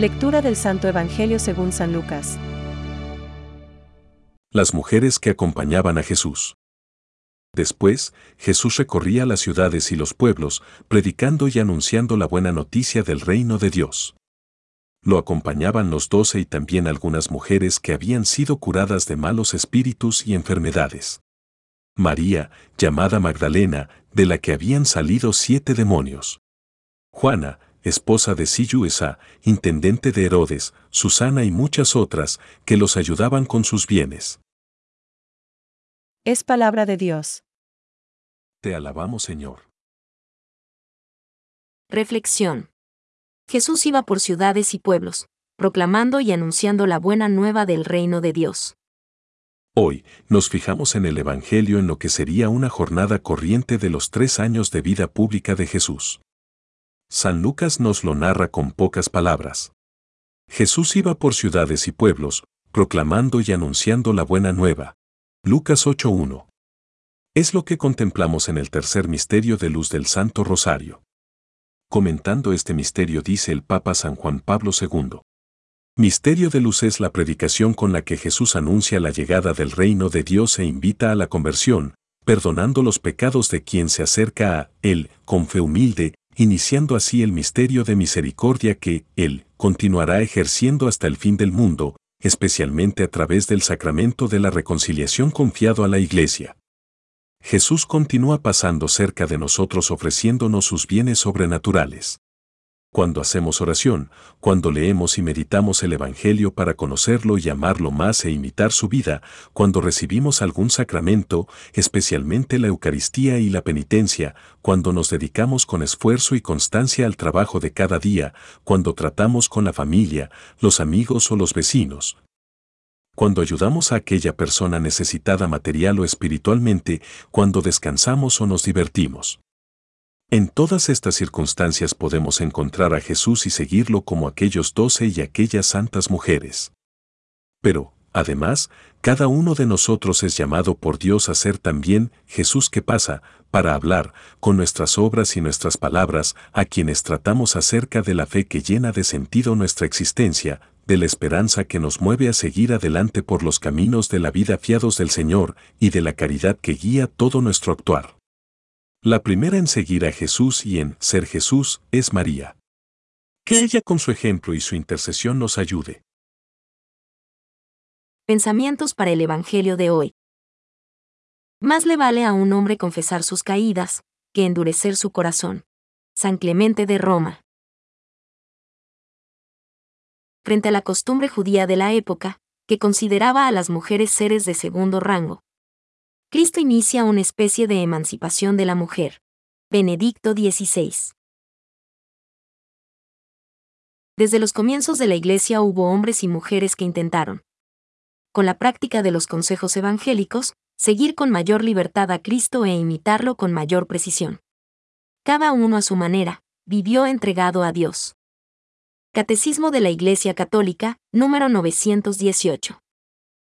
Lectura del Santo Evangelio según San Lucas. Las mujeres que acompañaban a Jesús. Después, Jesús recorría las ciudades y los pueblos, predicando y anunciando la buena noticia del reino de Dios. Lo acompañaban los doce y también algunas mujeres que habían sido curadas de malos espíritus y enfermedades. María, llamada Magdalena, de la que habían salido siete demonios. Juana, esposa de Silluesa, intendente de Herodes, Susana y muchas otras, que los ayudaban con sus bienes. Es palabra de Dios. Te alabamos, Señor. Reflexión. Jesús iba por ciudades y pueblos, proclamando y anunciando la buena nueva del reino de Dios. Hoy, nos fijamos en el Evangelio en lo que sería una jornada corriente de los tres años de vida pública de Jesús. San Lucas nos lo narra con pocas palabras. Jesús iba por ciudades y pueblos, proclamando y anunciando la buena nueva. Lucas 8.1. Es lo que contemplamos en el tercer misterio de luz del Santo Rosario. Comentando este misterio dice el Papa San Juan Pablo II. Misterio de luz es la predicación con la que Jesús anuncia la llegada del reino de Dios e invita a la conversión, perdonando los pecados de quien se acerca a Él con fe humilde, iniciando así el misterio de misericordia que Él continuará ejerciendo hasta el fin del mundo, especialmente a través del sacramento de la reconciliación confiado a la Iglesia. Jesús continúa pasando cerca de nosotros ofreciéndonos sus bienes sobrenaturales. Cuando hacemos oración, cuando leemos y meditamos el Evangelio para conocerlo y amarlo más e imitar su vida, cuando recibimos algún sacramento, especialmente la Eucaristía y la penitencia, cuando nos dedicamos con esfuerzo y constancia al trabajo de cada día, cuando tratamos con la familia, los amigos o los vecinos, cuando ayudamos a aquella persona necesitada material o espiritualmente, cuando descansamos o nos divertimos. En todas estas circunstancias podemos encontrar a Jesús y seguirlo como aquellos doce y aquellas santas mujeres. Pero, además, cada uno de nosotros es llamado por Dios a ser también Jesús que pasa, para hablar, con nuestras obras y nuestras palabras, a quienes tratamos acerca de la fe que llena de sentido nuestra existencia, de la esperanza que nos mueve a seguir adelante por los caminos de la vida fiados del Señor y de la caridad que guía todo nuestro actuar. La primera en seguir a Jesús y en ser Jesús es María. Que ella con su ejemplo y su intercesión nos ayude. Pensamientos para el Evangelio de hoy. Más le vale a un hombre confesar sus caídas, que endurecer su corazón. San Clemente de Roma. Frente a la costumbre judía de la época, que consideraba a las mujeres seres de segundo rango, Cristo inicia una especie de emancipación de la mujer. Benedicto XVI. Desde los comienzos de la Iglesia hubo hombres y mujeres que intentaron, con la práctica de los consejos evangélicos, seguir con mayor libertad a Cristo e imitarlo con mayor precisión. Cada uno a su manera, vivió entregado a Dios. Catecismo de la Iglesia Católica, número 918.